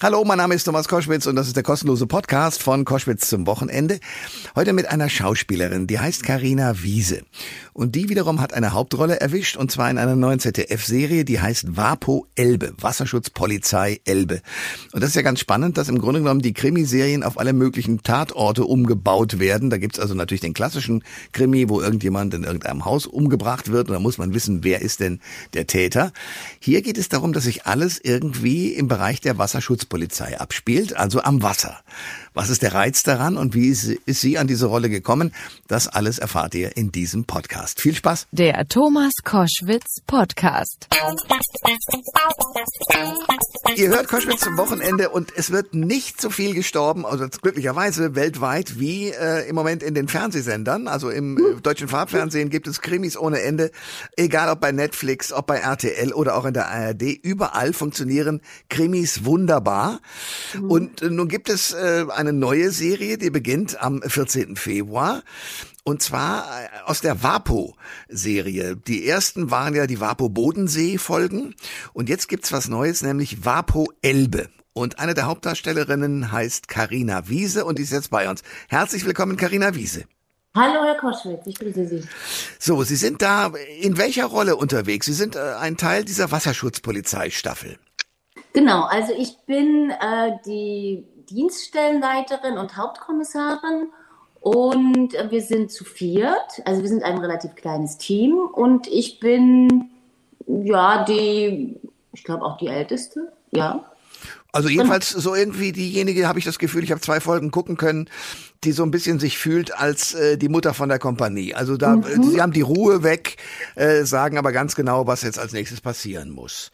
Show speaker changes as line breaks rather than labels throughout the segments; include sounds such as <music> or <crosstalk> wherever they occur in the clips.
Hallo, mein Name ist Thomas Koschwitz und das ist der kostenlose Podcast von Koschwitz zum Wochenende. Heute mit einer Schauspielerin, die heißt Karina Wiese. Und die wiederum hat eine Hauptrolle erwischt und zwar in einer neuen ZDF-Serie, die heißt Vapo Elbe, Wasserschutzpolizei Elbe. Und das ist ja ganz spannend, dass im Grunde genommen die Krimiserien auf alle möglichen Tatorte umgebaut werden. Da gibt's also natürlich den klassischen Krimi, wo irgendjemand in irgendeinem Haus umgebracht wird und da muss man wissen, wer ist denn der Täter. Hier geht es darum, dass sich alles irgendwie im Bereich der Wasserschutz Polizei abspielt, also am Wasser. Was ist der Reiz daran und wie ist, ist sie an diese Rolle gekommen? Das alles erfahrt ihr in diesem Podcast. Viel Spaß.
Der Thomas Koschwitz Podcast.
Ihr hört Koschwitz zum Wochenende und es wird nicht so viel gestorben, also glücklicherweise weltweit, wie äh, im Moment in den Fernsehsendern. Also im äh, deutschen Farbfernsehen gibt es Krimis ohne Ende, egal ob bei Netflix, ob bei RTL oder auch in der ARD. Überall funktionieren Krimis wunderbar. Und äh, nun gibt es äh, eine eine neue Serie, die beginnt am 14. Februar. Und zwar äh, aus der Vapo-Serie. Die ersten waren ja die Vapo-Bodensee-Folgen. Und jetzt gibt's was Neues, nämlich Vapo Elbe. Und eine der Hauptdarstellerinnen heißt Karina Wiese und die ist jetzt bei uns. Herzlich willkommen, Karina Wiese.
Hallo, Herr Koschwitz, ich grüße Sie.
So, Sie sind da in welcher Rolle unterwegs? Sie sind äh, ein Teil dieser Wasserschutzpolizeistaffel.
Genau, also ich bin äh, die Dienststellenleiterin und Hauptkommissarin und wir sind zu viert. Also wir sind ein relativ kleines Team und ich bin ja die, ich glaube auch die älteste, ja.
Also jedenfalls so irgendwie diejenige, habe ich das Gefühl, ich habe zwei Folgen gucken können, die so ein bisschen sich fühlt als äh, die Mutter von der Kompanie. Also da, mhm. sie haben die Ruhe weg, äh, sagen aber ganz genau, was jetzt als nächstes passieren muss.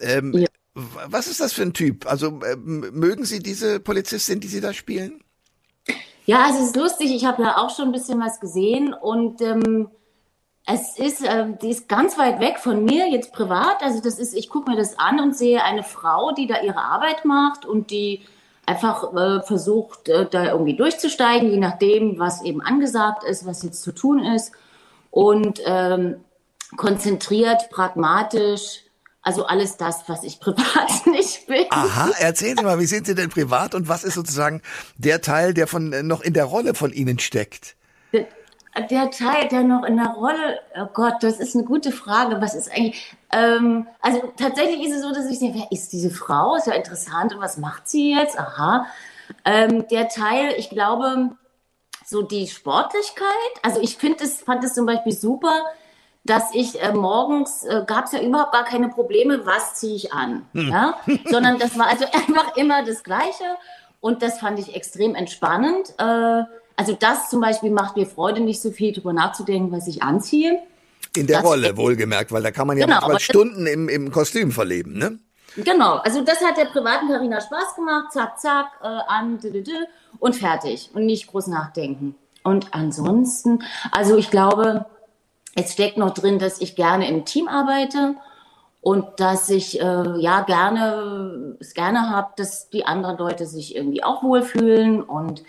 Ähm, ja. Was ist das für ein Typ? Also äh, mögen Sie diese Polizistin, die Sie da spielen?
Ja, es ist lustig. Ich habe ja auch schon ein bisschen was gesehen und ähm, es ist, äh, die ist ganz weit weg von mir jetzt privat. Also das ist, ich gucke mir das an und sehe eine Frau, die da ihre Arbeit macht und die einfach äh, versucht, äh, da irgendwie durchzusteigen, je nachdem, was eben angesagt ist, was jetzt zu tun ist und ähm, konzentriert, pragmatisch also alles das, was ich privat <laughs> nicht bin.
Aha, erzählen Sie mal, wie sind Sie denn privat und was ist sozusagen der Teil, der von noch in der Rolle von Ihnen steckt?
Der, der Teil, der noch in der Rolle, oh Gott, das ist eine gute Frage. Was ist eigentlich? Ähm, also tatsächlich ist es so, dass ich sehe, wer ist diese Frau? Ist ja interessant. Und was macht sie jetzt? Aha. Ähm, der Teil, ich glaube, so die Sportlichkeit. Also ich finde es, fand es zum Beispiel super dass ich äh, morgens äh, gab es ja überhaupt gar keine Probleme, was ziehe ich an, hm. ja? sondern das war also <laughs> einfach immer das Gleiche und das fand ich extrem entspannend. Äh, also das zum Beispiel macht mir Freude, nicht so viel drüber nachzudenken, was ich anziehe.
In der das Rolle wohlgemerkt, weil da kann man ja genau, manchmal Stunden im, im Kostüm verleben, ne?
Genau, also das hat der privaten Karina Spaß gemacht, zack, zack, äh, an, dü, dü, dü, und fertig und nicht groß nachdenken. Und ansonsten, also ich glaube, es steckt noch drin, dass ich gerne im Team arbeite und dass ich äh, ja gerne es gerne habe, dass die anderen Leute sich irgendwie auch wohlfühlen und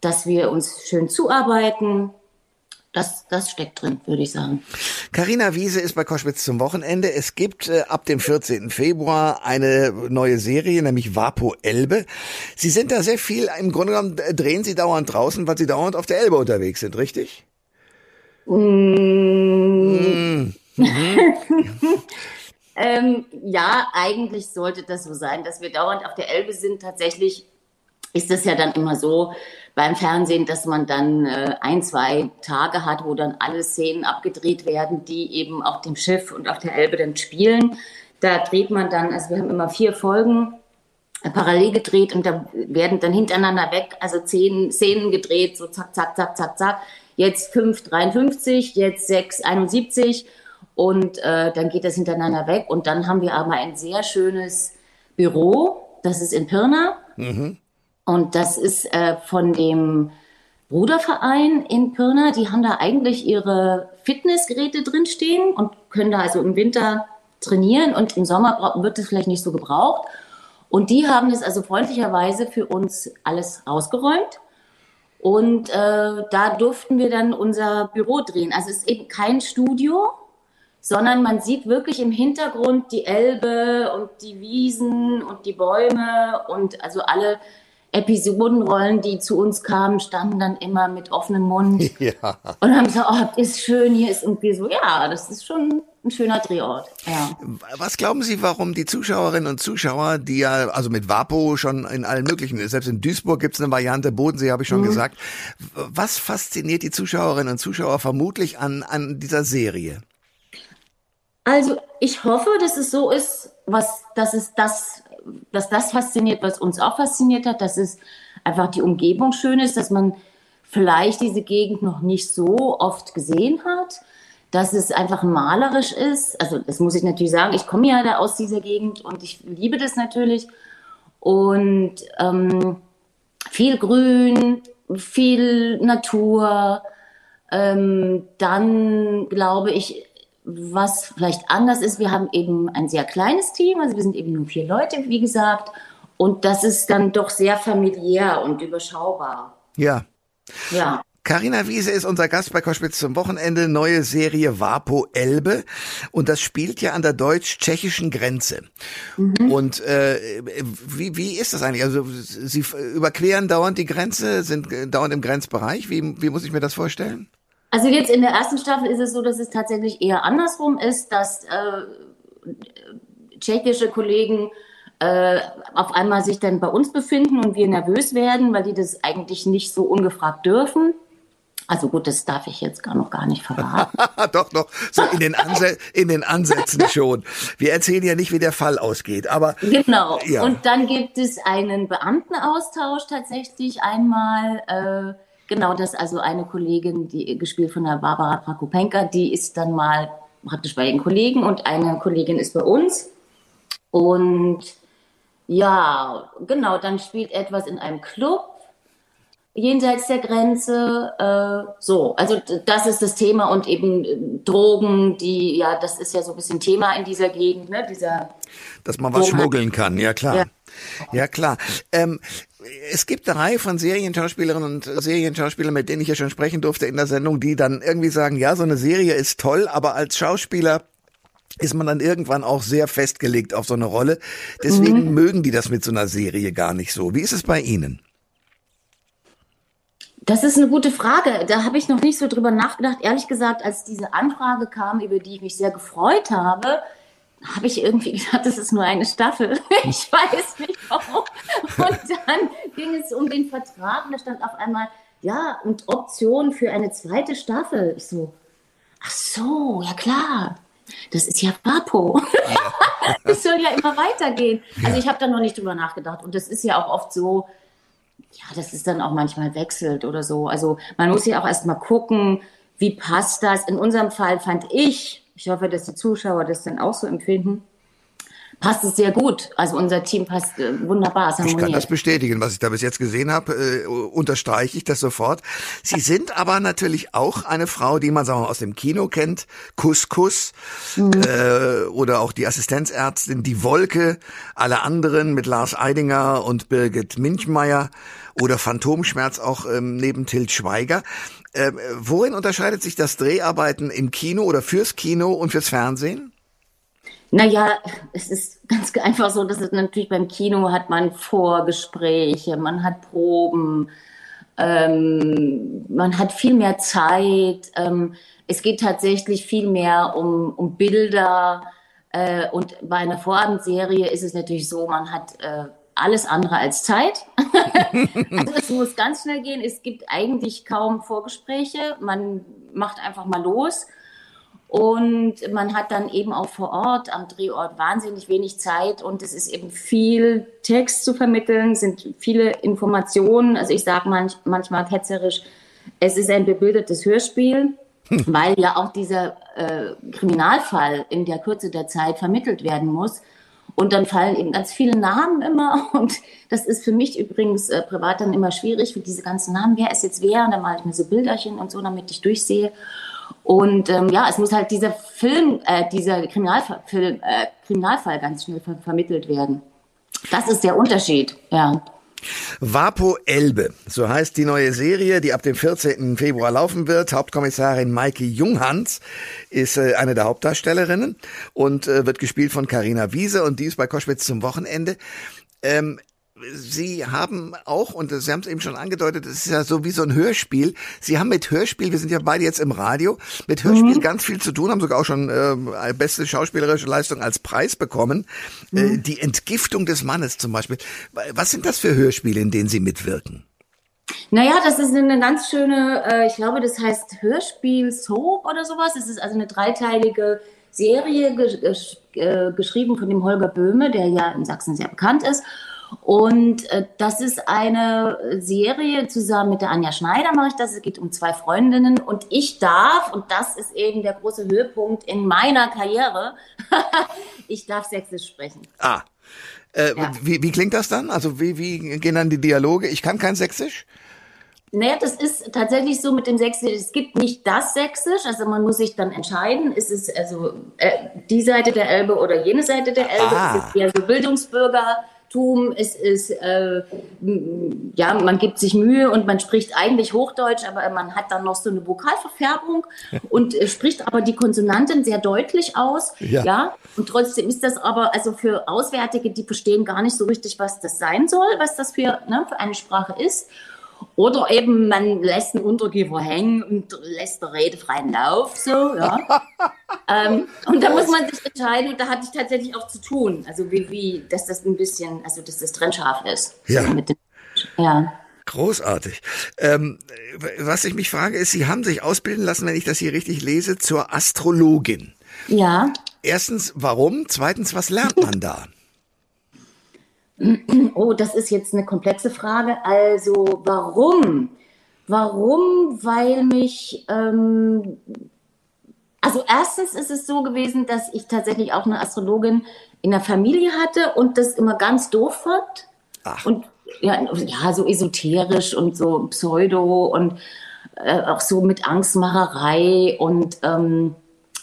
dass wir uns schön zuarbeiten. Das, das steckt drin, würde ich sagen.
Carina Wiese ist bei Koschwitz zum Wochenende. Es gibt äh, ab dem 14. Februar eine neue Serie, nämlich Vapo Elbe. Sie sind da sehr viel, im Grunde genommen drehen Sie dauernd draußen, weil Sie dauernd auf der Elbe unterwegs sind, richtig?
Mm. Mhm. <laughs> ähm, ja, eigentlich sollte das so sein, dass wir dauernd auf der Elbe sind. Tatsächlich ist es ja dann immer so beim Fernsehen, dass man dann äh, ein, zwei Tage hat, wo dann alle Szenen abgedreht werden, die eben auf dem Schiff und auf der Elbe dann spielen. Da dreht man dann, also wir haben immer vier Folgen äh, parallel gedreht und da werden dann hintereinander weg, also zehn Szenen gedreht, so zack, zack, zack, zack, zack jetzt 5,53, jetzt 6,71 und äh, dann geht das hintereinander weg und dann haben wir aber ein sehr schönes Büro, das ist in Pirna mhm. und das ist äh, von dem Bruderverein in Pirna, die haben da eigentlich ihre Fitnessgeräte drinstehen und können da also im Winter trainieren und im Sommer wird es vielleicht nicht so gebraucht. Und die haben es also freundlicherweise für uns alles ausgeräumt. Und äh, da durften wir dann unser Büro drehen. Also es ist eben kein Studio, sondern man sieht wirklich im Hintergrund die Elbe und die Wiesen und die Bäume und also alle Episodenrollen, die zu uns kamen, standen dann immer mit offenem Mund <laughs> ja. und haben gesagt, oh, ist schön, hier ist irgendwie so, ja, das ist schon ein schöner Drehort. Ja.
Was glauben Sie, warum die Zuschauerinnen und Zuschauer, die ja, also mit Vapo schon in allen möglichen, selbst in Duisburg gibt es eine Variante, Bodensee habe ich schon mhm. gesagt, was fasziniert die Zuschauerinnen und Zuschauer vermutlich an, an dieser Serie?
Also ich hoffe, dass es so ist, was, dass es das, dass das fasziniert, was uns auch fasziniert hat, dass es einfach die Umgebung schön ist, dass man vielleicht diese Gegend noch nicht so oft gesehen hat, dass es einfach malerisch ist. Also das muss ich natürlich sagen, ich komme ja da aus dieser Gegend und ich liebe das natürlich. Und ähm, viel Grün, viel Natur. Ähm, dann glaube ich, was vielleicht anders ist, wir haben eben ein sehr kleines Team, also wir sind eben nur vier Leute, wie gesagt, und das ist dann doch sehr familiär und überschaubar.
Ja. Ja. Carina Wiese ist unser Gast bei Koschwitz zum Wochenende. Neue Serie Vapo Elbe. Und das spielt ja an der deutsch-tschechischen Grenze. Mhm. Und äh, wie, wie ist das eigentlich? Also Sie überqueren dauernd die Grenze, sind dauernd im Grenzbereich. Wie, wie muss ich mir das vorstellen?
Also jetzt in der ersten Staffel ist es so, dass es tatsächlich eher andersrum ist, dass äh, tschechische Kollegen äh, auf einmal sich dann bei uns befinden und wir nervös werden, weil die das eigentlich nicht so ungefragt dürfen. Also gut, das darf ich jetzt gar noch gar nicht verraten. <laughs>
doch, doch, so in den, Anse in den Ansätzen <laughs> schon. Wir erzählen ja nicht, wie der Fall ausgeht, aber.
Genau. Ja. Und dann gibt es einen Beamtenaustausch tatsächlich einmal. Äh, Genau, das also eine Kollegin, die gespielt von der Barbara Prakopenka, die ist dann mal praktisch bei den Kollegen und eine Kollegin ist bei uns. Und ja, genau, dann spielt etwas in einem Club jenseits der Grenze. Äh, so, also das ist das Thema und eben äh, Drogen, die, ja, das ist ja so ein bisschen Thema in dieser Gegend, ne? Dieser
Dass man was schmuggeln kann, ja klar. Ja, ja klar. Ähm, es gibt eine Reihe von Serienschauspielerinnen und Serienschauspielern, mit denen ich ja schon sprechen durfte in der Sendung, die dann irgendwie sagen, ja, so eine Serie ist toll, aber als Schauspieler ist man dann irgendwann auch sehr festgelegt auf so eine Rolle. Deswegen mhm. mögen die das mit so einer Serie gar nicht so. Wie ist es bei Ihnen?
Das ist eine gute Frage. Da habe ich noch nicht so drüber nachgedacht. Ehrlich gesagt, als diese Anfrage kam, über die ich mich sehr gefreut habe, habe ich irgendwie <laughs> gedacht, das ist nur eine Staffel. <laughs> Ich weiß nicht warum. Und dann ging es um den Vertrag und da stand auf einmal, ja, und Option für eine zweite Staffel. Ich so, ach so, ja klar. Das ist ja Papo. Es <laughs> soll ja immer weitergehen. Also ich habe da noch nicht drüber nachgedacht. Und das ist ja auch oft so, ja, das ist dann auch manchmal wechselt oder so. Also man muss ja auch erst mal gucken, wie passt das. In unserem Fall fand ich, ich hoffe, dass die Zuschauer das dann auch so empfinden. Passt es sehr gut. Also unser Team passt äh, wunderbar.
Ich kann das bestätigen, was ich da bis jetzt gesehen habe, äh, unterstreiche ich das sofort. Sie sind aber natürlich auch eine Frau, die man sagen wir, aus dem Kino kennt, Couscous mhm. äh, oder auch die Assistenzärztin, die Wolke, alle anderen mit Lars Eidinger und Birgit Minchmeier oder Phantomschmerz auch ähm, neben Tilt Schweiger. Äh, worin unterscheidet sich das Dreharbeiten im Kino oder fürs Kino und fürs Fernsehen?
Naja, es ist ganz einfach so, dass es natürlich beim Kino hat man Vorgespräche, man hat Proben, ähm, man hat viel mehr Zeit. Ähm, es geht tatsächlich viel mehr um, um Bilder. Äh, und bei einer Vorabendserie ist es natürlich so, man hat äh, alles andere als Zeit. <laughs> also es muss ganz schnell gehen. Es gibt eigentlich kaum Vorgespräche. Man macht einfach mal los. Und man hat dann eben auch vor Ort am Drehort wahnsinnig wenig Zeit und es ist eben viel Text zu vermitteln, sind viele Informationen. Also ich sage manch, manchmal ketzerisch, es ist ein bebildertes Hörspiel, hm. <laughs> weil ja auch dieser äh, Kriminalfall in der Kürze der Zeit vermittelt werden muss. Und dann fallen eben ganz viele Namen immer. <laughs> Und das ist für mich übrigens äh, privat dann immer schwierig, für diese ganzen Namen. Wer ist jetzt wer? Und dann male ich mir so Bilderchen und so, damit ich durchsehe. Und ähm, ja, es muss halt dieser Film, äh, dieser Kriminalfall, Film, äh, Kriminalfall ganz schnell ver vermittelt werden. Das ist der Unterschied, ja.
Vapo Elbe, so heißt die neue Serie, die ab dem 14. Februar laufen wird. Hauptkommissarin Maike Junghans ist äh, eine der Hauptdarstellerinnen und äh, wird gespielt von Karina Wiese und die ist bei Koschwitz zum Wochenende. Ähm, Sie haben auch, und Sie haben es eben schon angedeutet, es ist ja so wie so ein Hörspiel. Sie haben mit Hörspiel, wir sind ja beide jetzt im Radio, mit Hörspiel mhm. ganz viel zu tun, haben sogar auch schon äh, beste schauspielerische Leistung als Preis bekommen. Äh, mhm. Äh, die Entgiftung des Mannes zum Beispiel. Was sind das für Hörspiele, in denen Sie mitwirken?
Naja, das ist eine ganz schöne, äh, ich glaube, das heißt Hörspiel Soap oder sowas. Es ist also eine dreiteilige Serie, gesch äh, geschrieben von dem Holger Böhme, der ja in Sachsen sehr bekannt ist. Und äh, das ist eine Serie zusammen mit der Anja Schneider mache ich das. Es geht um zwei Freundinnen und ich darf, und das ist eben der große Höhepunkt in meiner Karriere, <laughs> ich darf Sächsisch sprechen.
Ah. Äh, ja. wie, wie klingt das dann? Also wie, wie gehen dann die Dialoge? Ich kann kein Sächsisch?
Naja, das ist tatsächlich so mit dem Sächsisch. Es gibt nicht das Sächsisch, also man muss sich dann entscheiden, ist es also äh, die Seite der Elbe oder jene Seite der Elbe? Ah. Ist es eher so Bildungsbürger? Tum, es ist, äh, ja, man gibt sich Mühe und man spricht eigentlich Hochdeutsch, aber man hat dann noch so eine Vokalverfärbung <laughs> und äh, spricht aber die Konsonanten sehr deutlich aus. Ja. ja. Und trotzdem ist das aber, also für Auswärtige, die verstehen gar nicht so richtig, was das sein soll, was das für, ne, für eine Sprache ist. Oder eben man lässt einen Untergeber hängen und lässt der Rede freien Lauf, so, ja. <laughs> ähm, und da muss man sich entscheiden, und da hatte ich tatsächlich auch zu tun. Also wie, wie, dass das ein bisschen, also dass das trennscharf ist.
Ja. So dem, ja. Großartig. Ähm, was ich mich frage, ist, Sie haben sich ausbilden lassen, wenn ich das hier richtig lese, zur Astrologin.
Ja.
Erstens, warum? Zweitens, was lernt man da? <clears throat>
Oh, das ist jetzt eine komplexe Frage. Also warum? Warum? Weil mich, ähm, also erstens ist es so gewesen, dass ich tatsächlich auch eine Astrologin in der Familie hatte und das immer ganz doof fand. Ach. Und ja, ja, so esoterisch und so pseudo und äh, auch so mit Angstmacherei und ähm,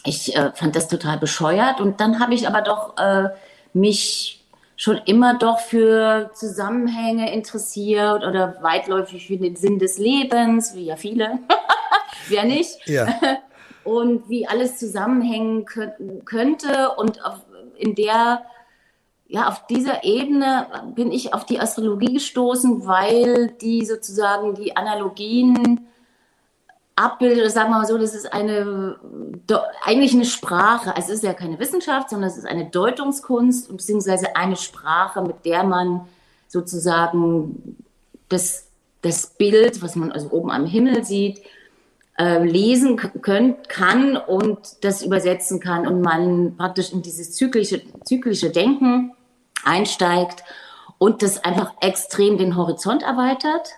ich äh, fand das total bescheuert und dann habe ich aber doch äh, mich schon immer doch für Zusammenhänge interessiert oder weitläufig für den Sinn des Lebens, wie ja viele. <laughs> Wer nicht? Ja. <laughs> Und wie alles zusammenhängen könnte. Und auf, in der, ja, auf dieser Ebene bin ich auf die Astrologie gestoßen, weil die sozusagen die Analogien abbildet, sagen wir mal so, das ist eine, eigentlich eine Sprache. Also es ist ja keine Wissenschaft, sondern es ist eine Deutungskunst, beziehungsweise eine Sprache, mit der man sozusagen das, das Bild, was man also oben am Himmel sieht, äh, lesen können, kann und das übersetzen kann und man praktisch in dieses zyklische, zyklische Denken einsteigt und das einfach extrem den Horizont erweitert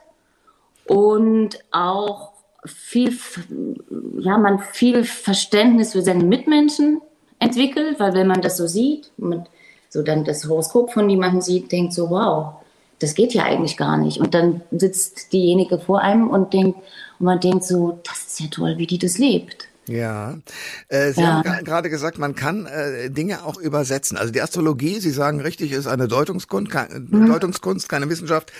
und auch viel, ja, man viel Verständnis für seine Mitmenschen entwickelt, weil wenn man das so sieht, so dann das Horoskop von jemandem sieht, denkt so, wow, das geht ja eigentlich gar nicht. Und dann sitzt diejenige vor einem und denkt, und man denkt so, das ist ja toll, wie die das lebt.
Ja, äh, Sie ja. haben gerade gesagt, man kann äh, Dinge auch übersetzen. Also die Astrologie, Sie sagen richtig, ist eine Deutungskunst, keine, mhm. Deutungskunst, keine Wissenschaft,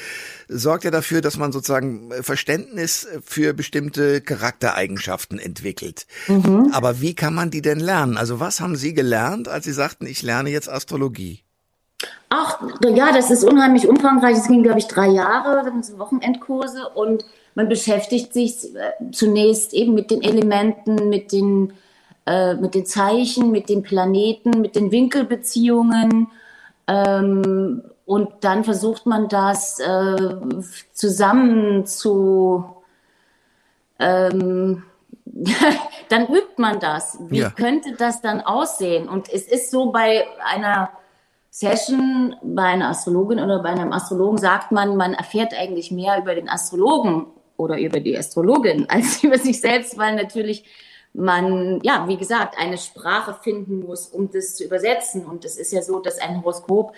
sorgt ja dafür, dass man sozusagen Verständnis für bestimmte Charaktereigenschaften entwickelt. Mhm. Aber wie kann man die denn lernen? Also was haben Sie gelernt, als Sie sagten, ich lerne jetzt Astrologie?
Ach, ja, das ist unheimlich umfangreich. Es ging, glaube ich, drei Jahre, Wochenendkurse und man beschäftigt sich äh, zunächst eben mit den Elementen, mit den, äh, mit den Zeichen, mit den Planeten, mit den Winkelbeziehungen. Ähm, und dann versucht man das äh, zusammen zu. Ähm, <laughs> dann übt man das. Wie ja. könnte das dann aussehen? Und es ist so bei einer Session, bei einer Astrologin oder bei einem Astrologen sagt man, man erfährt eigentlich mehr über den Astrologen oder über die Astrologin <laughs> als über sich selbst, weil natürlich man, ja, wie gesagt, eine Sprache finden muss, um das zu übersetzen. Und es ist ja so, dass ein Horoskop,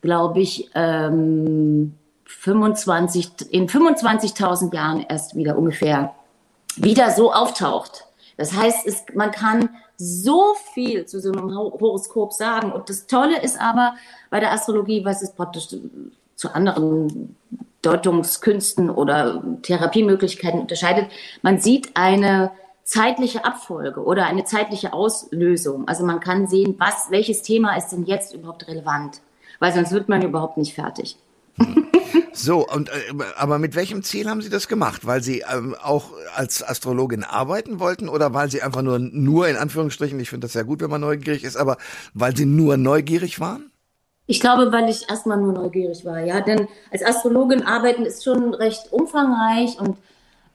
glaube ich, ähm, 25, in 25.000 Jahren erst wieder ungefähr wieder so auftaucht. Das heißt, es, man kann so viel zu so einem Horoskop sagen. Und das Tolle ist aber bei der Astrologie, was es praktisch zu anderen Deutungskünsten oder Therapiemöglichkeiten unterscheidet. Man sieht eine zeitliche Abfolge oder eine zeitliche Auslösung. Also man kann sehen, was, welches Thema ist denn jetzt überhaupt relevant, weil sonst wird man überhaupt nicht fertig.
So, und äh, aber mit welchem Ziel haben Sie das gemacht? Weil Sie ähm, auch als Astrologin arbeiten wollten oder weil Sie einfach nur nur in Anführungsstrichen, ich finde das sehr gut, wenn man neugierig ist, aber weil Sie nur neugierig waren?
Ich glaube, weil ich erstmal nur neugierig war, ja. Denn als Astrologin arbeiten ist schon recht umfangreich und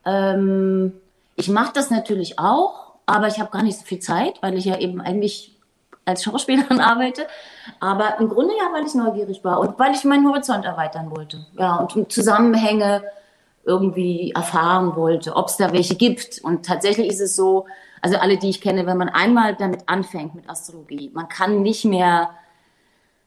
ähm, ich mache das natürlich auch, aber ich habe gar nicht so viel Zeit, weil ich ja eben eigentlich als Schauspielerin <laughs> arbeite. Aber im Grunde ja, weil ich neugierig war und weil ich meinen Horizont erweitern wollte. Ja, und Zusammenhänge irgendwie erfahren wollte, ob es da welche gibt. Und tatsächlich ist es so, also alle, die ich kenne, wenn man einmal damit anfängt mit Astrologie, man kann nicht mehr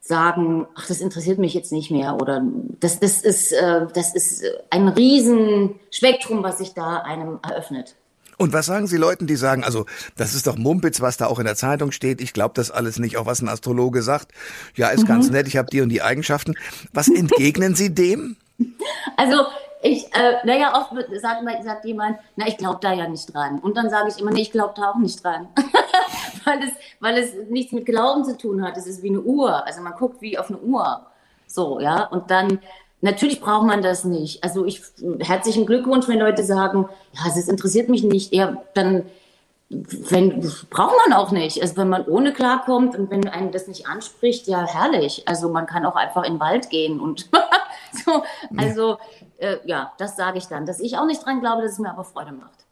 sagen, ach, das interessiert mich jetzt nicht mehr oder das, das ist, äh, das ist ein Riesenspektrum, was sich da einem eröffnet.
Und was sagen Sie Leuten, die sagen, also das ist doch Mumpitz, was da auch in der Zeitung steht, ich glaube das alles nicht, auch was ein Astrologe sagt. Ja, ist mhm. ganz nett, ich habe die und die Eigenschaften. Was entgegnen Sie dem? <laughs>
Also ich, äh, naja, oft sagt, sagt jemand, na, ich glaube da ja nicht dran. Und dann sage ich immer, nee, ich glaube da auch nicht dran. <laughs> weil, es, weil es nichts mit Glauben zu tun hat. Es ist wie eine Uhr. Also man guckt wie auf eine Uhr. So, ja. Und dann Natürlich braucht man das nicht. Also ich herzlichen Glückwunsch, wenn Leute sagen, ja, es interessiert mich nicht. Ja, dann wenn, braucht man auch nicht. Also wenn man ohne klarkommt und wenn einem das nicht anspricht, ja herrlich. Also man kann auch einfach in den Wald gehen und <laughs> so. Also äh, ja, das sage ich dann, dass ich auch nicht dran glaube, dass es mir aber Freude macht.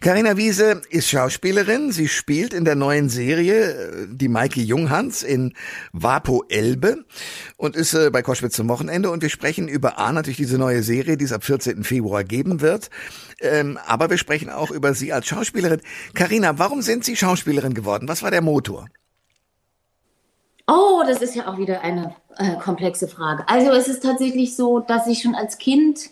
Carina Wiese ist Schauspielerin. Sie spielt in der neuen Serie äh, die Maike Junghans in Vapo Elbe und ist äh, bei Koschwitz zum Wochenende. Und wir sprechen über A, natürlich diese neue Serie, die es ab 14. Februar geben wird. Ähm, aber wir sprechen auch über Sie als Schauspielerin. Carina, warum sind Sie Schauspielerin geworden? Was war der Motor?
Oh, das ist ja auch wieder eine äh, komplexe Frage. Also es ist tatsächlich so, dass ich schon als Kind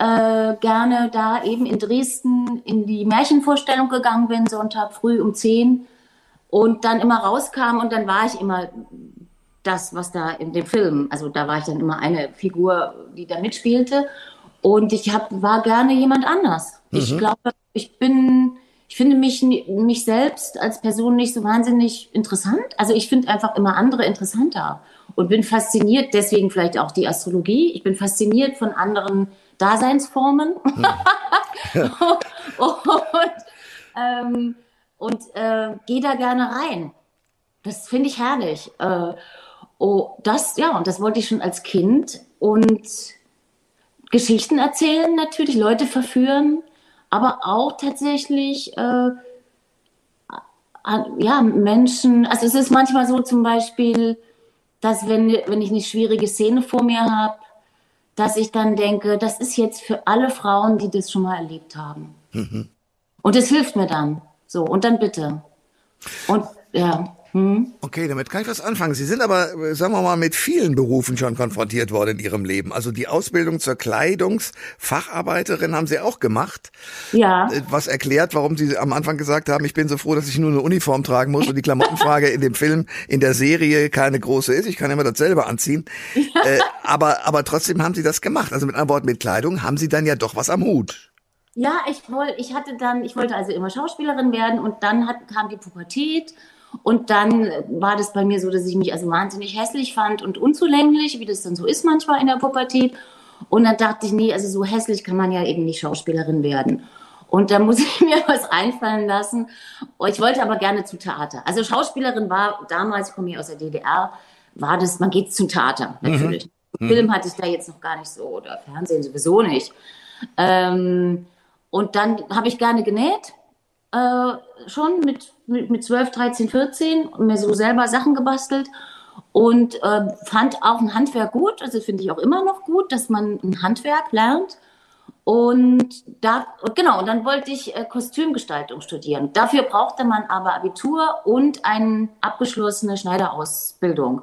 äh, gerne da eben in Dresden in die Märchenvorstellung gegangen bin, Sonntag früh um 10 und dann immer rauskam und dann war ich immer das, was da in dem Film, also da war ich dann immer eine Figur, die da mitspielte und ich hab, war gerne jemand anders. Mhm. Ich glaube, ich bin, ich finde mich, mich selbst als Person nicht so wahnsinnig interessant. Also ich finde einfach immer andere interessanter und bin fasziniert, deswegen vielleicht auch die Astrologie. Ich bin fasziniert von anderen Daseinsformen. Hm. <laughs> und ähm, und äh, gehe da gerne rein. Das finde ich herrlich. Äh, oh, das, ja, und das wollte ich schon als Kind. Und Geschichten erzählen natürlich, Leute verführen, aber auch tatsächlich, äh, ja, Menschen, also es ist manchmal so zum Beispiel, dass wenn, wenn ich eine schwierige Szene vor mir habe, dass ich dann denke, das ist jetzt für alle Frauen, die das schon mal erlebt haben. Mhm. Und es hilft mir dann. So, und dann bitte. Und ja. Hm?
Okay, damit kann ich was anfangen. Sie sind aber, sagen wir mal, mit vielen Berufen schon konfrontiert worden in Ihrem Leben. Also die Ausbildung zur Kleidungsfacharbeiterin haben Sie auch gemacht.
Ja.
Äh, was erklärt, warum Sie am Anfang gesagt haben, ich bin so froh, dass ich nur eine Uniform tragen muss und die Klamottenfrage in dem Film, in der Serie keine große ist. Ich kann immer dasselbe anziehen. Ja. Äh, aber, aber trotzdem haben Sie das gemacht. Also mit einem Wort, mit Kleidung haben Sie dann ja doch was am Hut.
Ja, ich wollte, ich hatte dann, ich wollte also immer Schauspielerin werden und dann hat, kam die Pubertät und dann war das bei mir so, dass ich mich also wahnsinnig hässlich fand und unzulänglich, wie das dann so ist manchmal in der Pubertät. Und dann dachte ich, nee, also so hässlich kann man ja eben nicht Schauspielerin werden. Und da muss <laughs> ich mir was einfallen lassen. Ich wollte aber gerne zu Theater. Also Schauspielerin war damals, ich komme hier aus der DDR, war das, man geht zum Theater mhm. natürlich. Mhm. Film hatte ich da jetzt noch gar nicht so oder Fernsehen sowieso nicht. Ähm, und dann habe ich gerne genäht äh, schon mit, mit, mit 12, 13, 14 und mir so selber Sachen gebastelt und äh, fand auch ein Handwerk gut. Also finde ich auch immer noch gut, dass man ein Handwerk lernt. Und da, genau, dann wollte ich äh, Kostümgestaltung studieren. Dafür brauchte man aber Abitur und eine abgeschlossene Schneiderausbildung.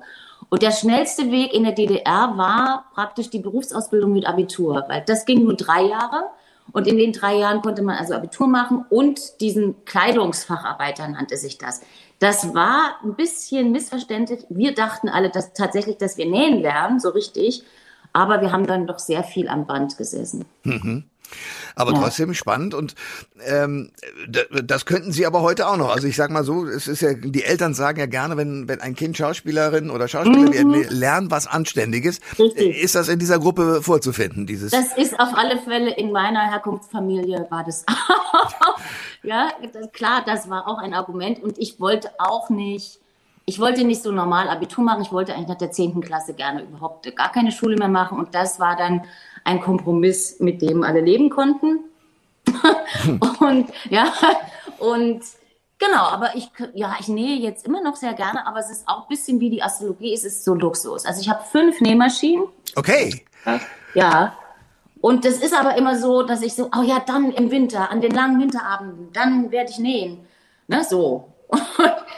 Und der schnellste Weg in der DDR war praktisch die Berufsausbildung mit Abitur, weil das ging nur drei Jahre. Und in den drei Jahren konnte man also Abitur machen und diesen Kleidungsfacharbeiter nannte sich das. Das war ein bisschen missverständlich. Wir dachten alle, dass tatsächlich, dass wir nähen lernen, so richtig. aber wir haben dann doch sehr viel am Band gesessen.
Mhm. Aber ja. trotzdem spannend und ähm, das könnten Sie aber heute auch noch. Also ich sag mal so, es ist ja, die Eltern sagen ja gerne, wenn, wenn ein Kind Schauspielerin oder Schauspieler mhm. wird, lernen was Anständiges. Richtig. Ist das in dieser Gruppe vorzufinden, dieses?
Das ist auf alle Fälle in meiner Herkunftsfamilie war das <laughs> ja, das, klar, das war auch ein Argument und ich wollte auch nicht, ich wollte nicht so normal Abitur machen, ich wollte eigentlich nach der zehnten Klasse gerne überhaupt gar keine Schule mehr machen und das war dann ein Kompromiss, mit dem alle leben konnten. <laughs> und ja, und genau, aber ich, ja, ich nähe jetzt immer noch sehr gerne, aber es ist auch ein bisschen wie die Astrologie, es ist so Luxus. Also ich habe fünf Nähmaschinen.
Okay.
Ja. Und das ist aber immer so, dass ich so, oh ja, dann im Winter, an den langen Winterabenden, dann werde ich nähen. Ne, so. <laughs>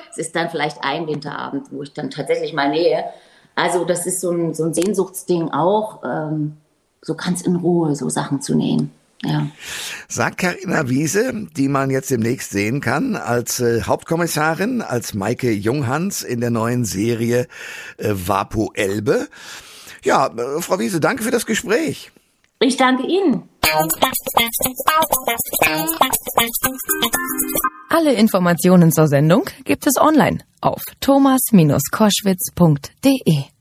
es ist dann vielleicht ein Winterabend, wo ich dann tatsächlich mal nähe. Also das ist so ein, so ein Sehnsuchtsding auch. Ähm, so ganz in Ruhe so Sachen zu nähen. Ja.
Sagt Karina Wiese, die man jetzt demnächst sehen kann, als äh, Hauptkommissarin, als Maike Junghans in der neuen Serie äh, Vapo Elbe. Ja, äh, Frau Wiese, danke für das Gespräch.
Ich danke Ihnen.
Alle Informationen zur Sendung gibt es online auf thomas-koschwitz.de.